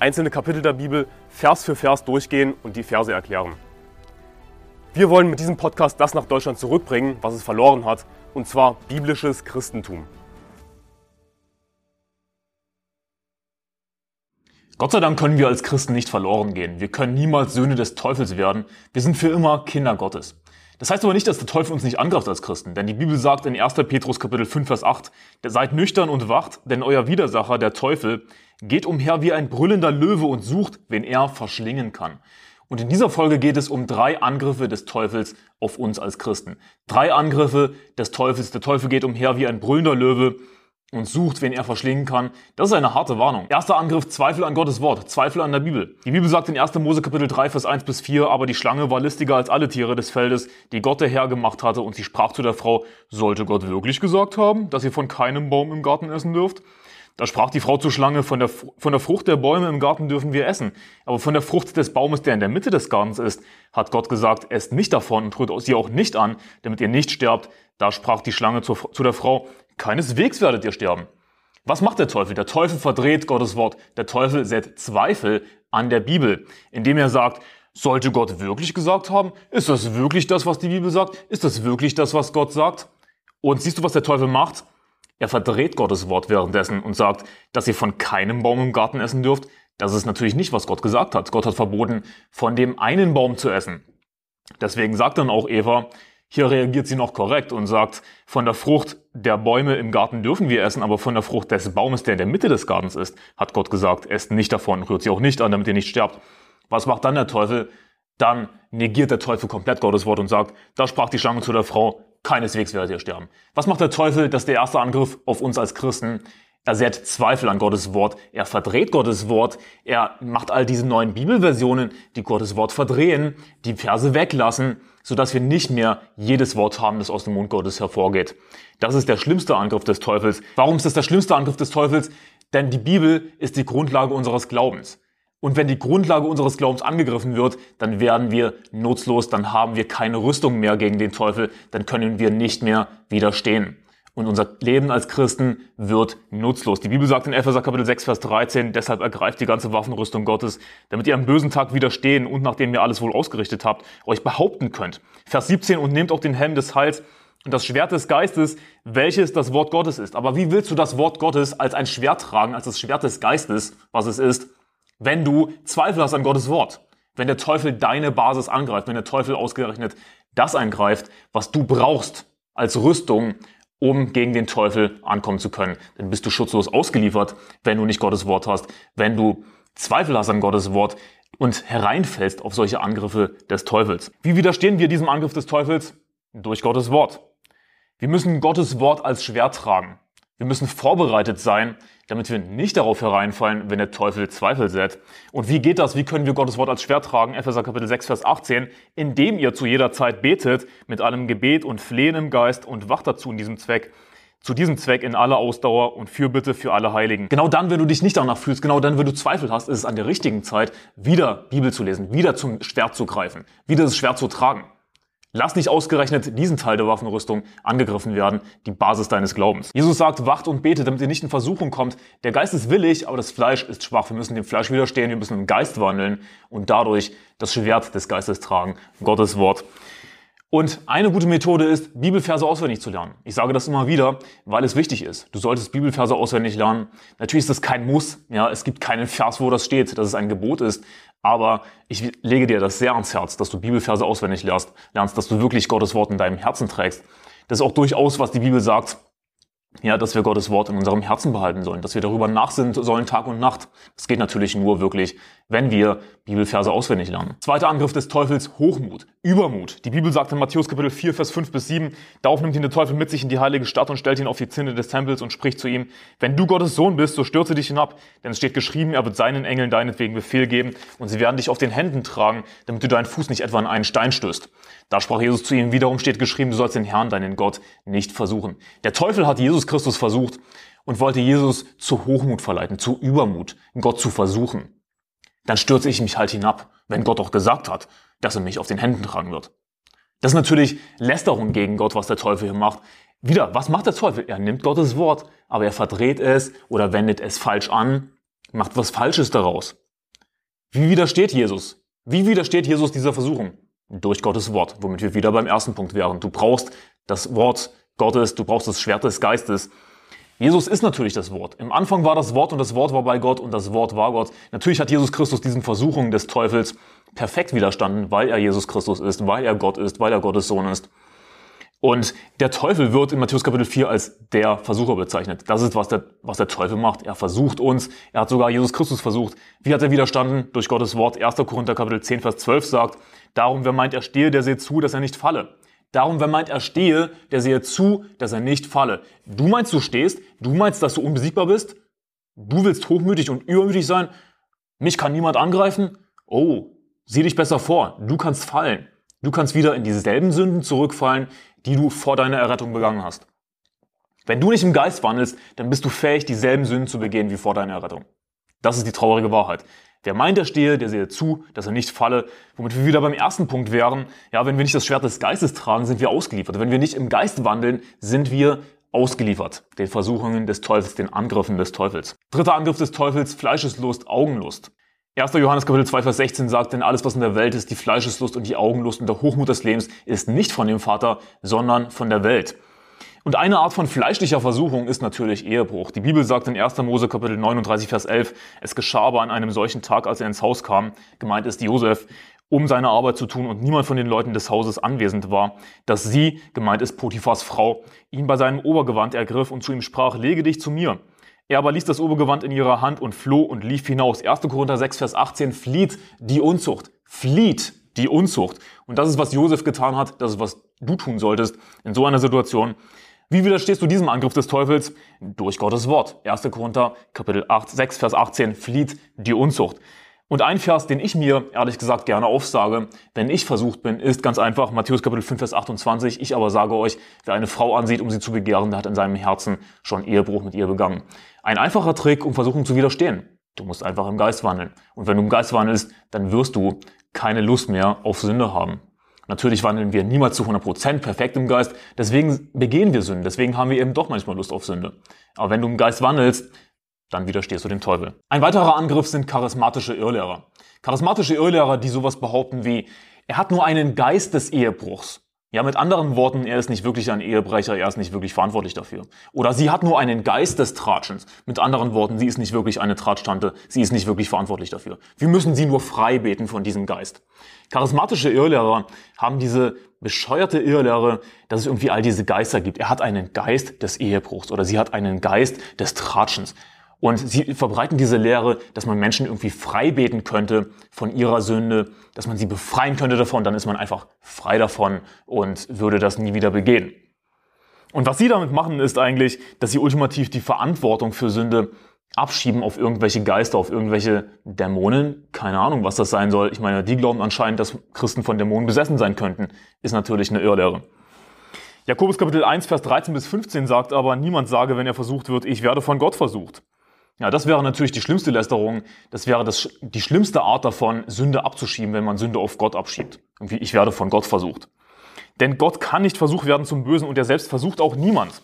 einzelne Kapitel der Bibel Vers für Vers durchgehen und die Verse erklären. Wir wollen mit diesem Podcast das nach Deutschland zurückbringen, was es verloren hat, und zwar biblisches Christentum. Gott sei Dank können wir als Christen nicht verloren gehen. Wir können niemals Söhne des Teufels werden. Wir sind für immer Kinder Gottes. Das heißt aber nicht, dass der Teufel uns nicht angreift als Christen, denn die Bibel sagt in 1. Petrus Kapitel 5, Vers 8, seid nüchtern und wacht, denn euer Widersacher, der Teufel, geht umher wie ein brüllender Löwe und sucht, wen er verschlingen kann. Und in dieser Folge geht es um drei Angriffe des Teufels auf uns als Christen. Drei Angriffe des Teufels. Der Teufel geht umher wie ein brüllender Löwe und sucht, wen er verschlingen kann. Das ist eine harte Warnung. Erster Angriff, Zweifel an Gottes Wort, Zweifel an der Bibel. Die Bibel sagt in 1. Mose Kapitel 3, Vers 1 bis 4, aber die Schlange war listiger als alle Tiere des Feldes, die Gott der Herr gemacht hatte, und sie sprach zu der Frau, sollte Gott wirklich gesagt haben, dass ihr von keinem Baum im Garten essen dürft? Da sprach die Frau zur Schlange, von der, von der Frucht der Bäume im Garten dürfen wir essen. Aber von der Frucht des Baumes, der in der Mitte des Gartens ist, hat Gott gesagt, esst nicht davon und rührt sie auch nicht an, damit ihr nicht sterbt. Da sprach die Schlange zu, zu der Frau, keineswegs werdet ihr sterben. Was macht der Teufel? Der Teufel verdreht Gottes Wort. Der Teufel setzt Zweifel an der Bibel, indem er sagt, sollte Gott wirklich gesagt haben? Ist das wirklich das, was die Bibel sagt? Ist das wirklich das, was Gott sagt? Und siehst du, was der Teufel macht? Er verdreht Gottes Wort währenddessen und sagt, dass ihr von keinem Baum im Garten essen dürft. Das ist natürlich nicht, was Gott gesagt hat. Gott hat verboten, von dem einen Baum zu essen. Deswegen sagt dann auch Eva, hier reagiert sie noch korrekt und sagt, von der Frucht der Bäume im Garten dürfen wir essen, aber von der Frucht des Baumes, der in der Mitte des Gartens ist, hat Gott gesagt, esst nicht davon, rührt sie auch nicht an, damit ihr nicht sterbt. Was macht dann der Teufel? Dann negiert der Teufel komplett Gottes Wort und sagt, da sprach die Schlange zu der Frau, keineswegs werdet ihr sterben. Was macht der Teufel? Das ist der erste Angriff auf uns als Christen. Er sät Zweifel an Gottes Wort, er verdreht Gottes Wort, er macht all diese neuen Bibelversionen, die Gottes Wort verdrehen, die Verse weglassen sodass wir nicht mehr jedes Wort haben, das aus dem Mund Gottes hervorgeht. Das ist der schlimmste Angriff des Teufels. Warum ist das der schlimmste Angriff des Teufels? Denn die Bibel ist die Grundlage unseres Glaubens. Und wenn die Grundlage unseres Glaubens angegriffen wird, dann werden wir nutzlos, dann haben wir keine Rüstung mehr gegen den Teufel, dann können wir nicht mehr widerstehen. Und unser Leben als Christen wird nutzlos. Die Bibel sagt in Epheser Kapitel 6, Vers 13, deshalb ergreift die ganze Waffenrüstung Gottes, damit ihr am bösen Tag widerstehen und nachdem ihr alles wohl ausgerichtet habt, euch behaupten könnt. Vers 17, und nehmt auch den Helm des Heils und das Schwert des Geistes, welches das Wort Gottes ist. Aber wie willst du das Wort Gottes als ein Schwert tragen, als das Schwert des Geistes, was es ist, wenn du Zweifel hast an Gottes Wort? Wenn der Teufel deine Basis angreift, wenn der Teufel ausgerechnet das eingreift, was du brauchst als Rüstung, um gegen den Teufel ankommen zu können. Dann bist du schutzlos ausgeliefert, wenn du nicht Gottes Wort hast, wenn du Zweifel hast an Gottes Wort und hereinfällst auf solche Angriffe des Teufels. Wie widerstehen wir diesem Angriff des Teufels? Durch Gottes Wort. Wir müssen Gottes Wort als Schwert tragen. Wir müssen vorbereitet sein, damit wir nicht darauf hereinfallen, wenn der Teufel Zweifel sät. Und wie geht das? Wie können wir Gottes Wort als Schwert tragen? Epheser Kapitel 6, Vers 18. Indem ihr zu jeder Zeit betet, mit allem Gebet und Flehen im Geist und wacht dazu in diesem Zweck. Zu diesem Zweck in aller Ausdauer und Fürbitte für alle Heiligen. Genau dann, wenn du dich nicht danach fühlst, genau dann, wenn du Zweifel hast, ist es an der richtigen Zeit, wieder Bibel zu lesen, wieder zum Schwert zu greifen, wieder das Schwert zu tragen. Lass nicht ausgerechnet diesen Teil der Waffenrüstung angegriffen werden, die Basis deines Glaubens. Jesus sagt, wacht und betet, damit ihr nicht in Versuchung kommt. Der Geist ist willig, aber das Fleisch ist schwach. Wir müssen dem Fleisch widerstehen, wir müssen im Geist wandeln und dadurch das Schwert des Geistes tragen, Gottes Wort. Und eine gute Methode ist, Bibelverse auswendig zu lernen. Ich sage das immer wieder, weil es wichtig ist. Du solltest Bibelverse auswendig lernen. Natürlich ist das kein Muss. Ja, es gibt keinen Vers, wo das steht, dass es ein Gebot ist. Aber ich lege dir das sehr ans Herz, dass du Bibelverse auswendig lernst, lernst, dass du wirklich Gottes Wort in deinem Herzen trägst. Das ist auch durchaus, was die Bibel sagt, ja, dass wir Gottes Wort in unserem Herzen behalten sollen, dass wir darüber nachsinnen sollen Tag und Nacht. Das geht natürlich nur wirklich, wenn wir Bibelverse auswendig lernen. Zweiter Angriff des Teufels, Hochmut, Übermut. Die Bibel sagt in Matthäus Kapitel 4, Vers 5 bis 7, darauf nimmt ihn der Teufel mit sich in die heilige Stadt und stellt ihn auf die Zinne des Tempels und spricht zu ihm, wenn du Gottes Sohn bist, so stürze dich hinab, denn es steht geschrieben, er wird seinen Engeln deinetwegen Befehl geben und sie werden dich auf den Händen tragen, damit du deinen Fuß nicht etwa an einen Stein stößt. Da sprach Jesus zu ihm, wiederum steht geschrieben, du sollst den Herrn, deinen Gott, nicht versuchen. Der Teufel hat Jesus Christus versucht und wollte Jesus zu Hochmut verleiten, zu Übermut, Gott zu versuchen. Dann stürze ich mich halt hinab, wenn Gott auch gesagt hat, dass er mich auf den Händen tragen wird. Das ist natürlich Lästerung gegen Gott, was der Teufel hier macht. Wieder, was macht der Teufel? Er nimmt Gottes Wort, aber er verdreht es oder wendet es falsch an, macht was Falsches daraus. Wie widersteht Jesus? Wie widersteht Jesus dieser Versuchung? Durch Gottes Wort, womit wir wieder beim ersten Punkt wären. Du brauchst das Wort Gottes, du brauchst das Schwert des Geistes. Jesus ist natürlich das Wort. Im Anfang war das Wort und das Wort war bei Gott und das Wort war Gott. Natürlich hat Jesus Christus diesen Versuchungen des Teufels perfekt widerstanden, weil er Jesus Christus ist, weil er Gott ist, weil er Gottes Sohn ist. Und der Teufel wird in Matthäus Kapitel 4 als der Versucher bezeichnet. Das ist, was der, was der Teufel macht. Er versucht uns. Er hat sogar Jesus Christus versucht. Wie hat er widerstanden? Durch Gottes Wort. 1. Korinther Kapitel 10, Vers 12 sagt, Darum, wer meint, er stehe, der sehe zu, dass er nicht falle. Darum, wer meint, er stehe, der sehe zu, dass er nicht falle. Du meinst, du stehst? Du meinst, dass du unbesiegbar bist? Du willst hochmütig und übermütig sein? Mich kann niemand angreifen? Oh, sieh dich besser vor. Du kannst fallen. Du kannst wieder in dieselben Sünden zurückfallen, die du vor deiner Errettung begangen hast. Wenn du nicht im Geist wandelst, dann bist du fähig, dieselben Sünden zu begehen wie vor deiner Errettung. Das ist die traurige Wahrheit. Wer meint, er stehe, der sehe zu, dass er nicht falle. Womit wir wieder beim ersten Punkt wären. Ja, wenn wir nicht das Schwert des Geistes tragen, sind wir ausgeliefert. Wenn wir nicht im Geist wandeln, sind wir ausgeliefert. Den Versuchungen des Teufels, den Angriffen des Teufels. Dritter Angriff des Teufels, Fleischeslust, Augenlust. 1. Johannes Kapitel 2, Vers 16 sagt, denn alles, was in der Welt ist, die Fleischeslust und die Augenlust und der Hochmut des Lebens, ist nicht von dem Vater, sondern von der Welt. Und eine Art von fleischlicher Versuchung ist natürlich Ehebruch. Die Bibel sagt in 1. Mose Kapitel 39, Vers 11, es geschah aber an einem solchen Tag, als er ins Haus kam, gemeint ist Josef, um seine Arbeit zu tun und niemand von den Leuten des Hauses anwesend war, dass sie, gemeint ist Potiphas Frau, ihn bei seinem Obergewand ergriff und zu ihm sprach, lege dich zu mir. Er aber ließ das Obergewand in ihrer Hand und floh und lief hinaus. 1. Korinther 6, Vers 18, flieht die Unzucht. Flieht die Unzucht. Und das ist, was Josef getan hat. Das ist, was du tun solltest in so einer Situation. Wie widerstehst du diesem Angriff des Teufels? Durch Gottes Wort. 1. Korinther, Kapitel 8, 6, Vers 18, flieht die Unzucht. Und ein Vers, den ich mir ehrlich gesagt gerne aufsage, wenn ich versucht bin, ist ganz einfach Matthäus Kapitel 5, Vers 28. Ich aber sage euch, wer eine Frau ansieht, um sie zu begehren, der hat in seinem Herzen schon Ehebruch mit ihr begangen. Ein einfacher Trick, um Versuchung zu widerstehen. Du musst einfach im Geist wandeln. Und wenn du im Geist wandelst, dann wirst du keine Lust mehr auf Sünde haben. Natürlich wandeln wir niemals zu 100% perfekt im Geist. Deswegen begehen wir Sünden. Deswegen haben wir eben doch manchmal Lust auf Sünde. Aber wenn du im Geist wandelst, dann widerstehst du dem Teufel. Ein weiterer Angriff sind charismatische Irrlehrer. Charismatische Irrlehrer, die sowas behaupten wie, er hat nur einen Geist des Ehebruchs. Ja, mit anderen Worten, er ist nicht wirklich ein Ehebrecher, er ist nicht wirklich verantwortlich dafür. Oder sie hat nur einen Geist des Tratschens. Mit anderen Worten, sie ist nicht wirklich eine Tratschtante, sie ist nicht wirklich verantwortlich dafür. Wir müssen sie nur frei beten von diesem Geist. Charismatische Irrlehrer haben diese bescheuerte Irrlehre, dass es irgendwie all diese Geister gibt. Er hat einen Geist des Ehebruchs oder sie hat einen Geist des Tratschens. Und sie verbreiten diese Lehre, dass man Menschen irgendwie frei beten könnte von ihrer Sünde, dass man sie befreien könnte davon, dann ist man einfach frei davon und würde das nie wieder begehen. Und was sie damit machen, ist eigentlich, dass sie ultimativ die Verantwortung für Sünde abschieben auf irgendwelche Geister, auf irgendwelche Dämonen. Keine Ahnung, was das sein soll. Ich meine, die glauben anscheinend, dass Christen von Dämonen besessen sein könnten. Ist natürlich eine Irrlehre. Jakobus Kapitel 1, Vers 13 bis 15 sagt aber, niemand sage, wenn er versucht wird, ich werde von Gott versucht. Ja, das wäre natürlich die schlimmste Lästerung. Das wäre das, die schlimmste Art davon, Sünde abzuschieben, wenn man Sünde auf Gott abschiebt. Irgendwie, ich werde von Gott versucht. Denn Gott kann nicht versucht werden zum Bösen und er selbst versucht auch niemand.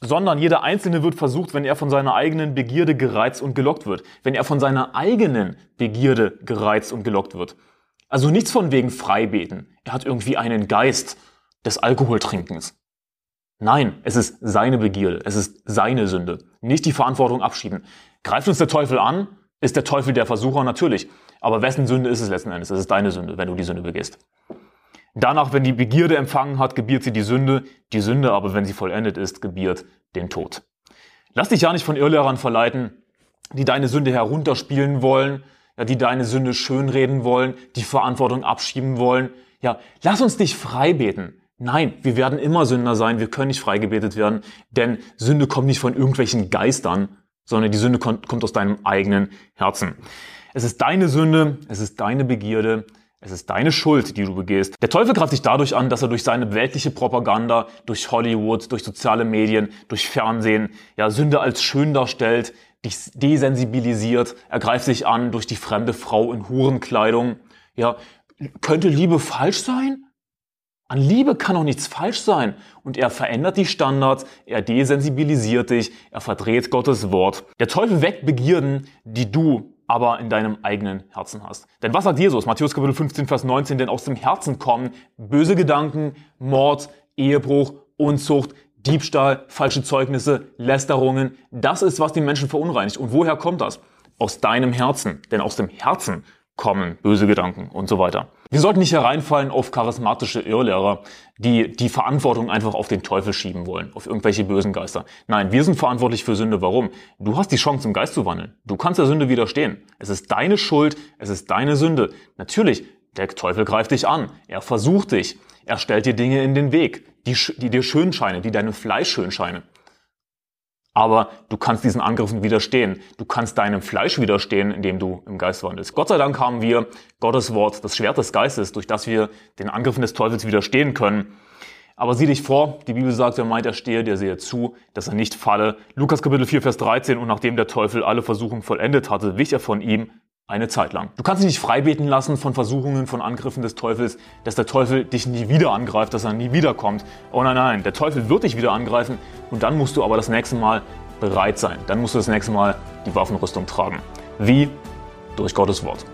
Sondern jeder Einzelne wird versucht, wenn er von seiner eigenen Begierde gereizt und gelockt wird. Wenn er von seiner eigenen Begierde gereizt und gelockt wird. Also nichts von wegen Freibeten. Er hat irgendwie einen Geist des Alkoholtrinkens. Nein, es ist seine Begierde, es ist seine Sünde. Nicht die Verantwortung abschieben. Greift uns der Teufel an, ist der Teufel der Versucher natürlich. Aber wessen Sünde ist es letzten Endes? Es ist deine Sünde, wenn du die Sünde begehst. Danach, wenn die Begierde empfangen hat, gebiert sie die Sünde. Die Sünde aber, wenn sie vollendet ist, gebiert den Tod. Lass dich ja nicht von Irrlehrern verleiten, die deine Sünde herunterspielen wollen, ja, die deine Sünde schönreden wollen, die Verantwortung abschieben wollen. Ja, lass uns nicht frei beten. Nein, wir werden immer Sünder sein, wir können nicht freigebetet werden, denn Sünde kommt nicht von irgendwelchen Geistern, sondern die Sünde kommt, aus deinem eigenen Herzen. Es ist deine Sünde, es ist deine Begierde, es ist deine Schuld, die du begehst. Der Teufel greift dich dadurch an, dass er durch seine weltliche Propaganda, durch Hollywood, durch soziale Medien, durch Fernsehen, ja, Sünde als schön darstellt, dich desensibilisiert, er greift sich an durch die fremde Frau in Hurenkleidung. Ja, könnte Liebe falsch sein? An Liebe kann doch nichts falsch sein. Und er verändert die Standards, er desensibilisiert dich, er verdreht Gottes Wort. Der Teufel weckt Begierden, die du aber in deinem eigenen Herzen hast. Denn was sagt Jesus? Matthäus Kapitel 15, Vers 19, denn aus dem Herzen kommen böse Gedanken, Mord, Ehebruch, Unzucht, Diebstahl, falsche Zeugnisse, Lästerungen. Das ist, was die Menschen verunreinigt. Und woher kommt das? Aus deinem Herzen. Denn aus dem Herzen kommen böse Gedanken und so weiter. Wir sollten nicht hereinfallen auf charismatische Irrlehrer, die die Verantwortung einfach auf den Teufel schieben wollen, auf irgendwelche bösen Geister. Nein, wir sind verantwortlich für Sünde. Warum? Du hast die Chance, im Geist zu wandeln. Du kannst der Sünde widerstehen. Es ist deine Schuld, es ist deine Sünde. Natürlich, der Teufel greift dich an. Er versucht dich. Er stellt dir Dinge in den Weg, die, die dir schön scheinen, die deinem Fleisch schön scheinen aber du kannst diesen Angriffen widerstehen. Du kannst deinem Fleisch widerstehen, indem du im Geist wandelst. Gott sei Dank haben wir Gottes Wort, das Schwert des Geistes, durch das wir den Angriffen des Teufels widerstehen können. Aber sieh dich vor, die Bibel sagt, wer meint, er stehe, der sehe zu, dass er nicht falle. Lukas Kapitel 4, Vers 13, und nachdem der Teufel alle Versuchungen vollendet hatte, wich er von ihm eine Zeit lang. Du kannst dich nicht freibeten lassen von Versuchungen, von Angriffen des Teufels, dass der Teufel dich nie wieder angreift, dass er nie wiederkommt. Oh nein, nein, der Teufel wird dich wieder angreifen und dann musst du aber das nächste Mal bereit sein. Dann musst du das nächste Mal die Waffenrüstung tragen. Wie? Durch Gottes Wort.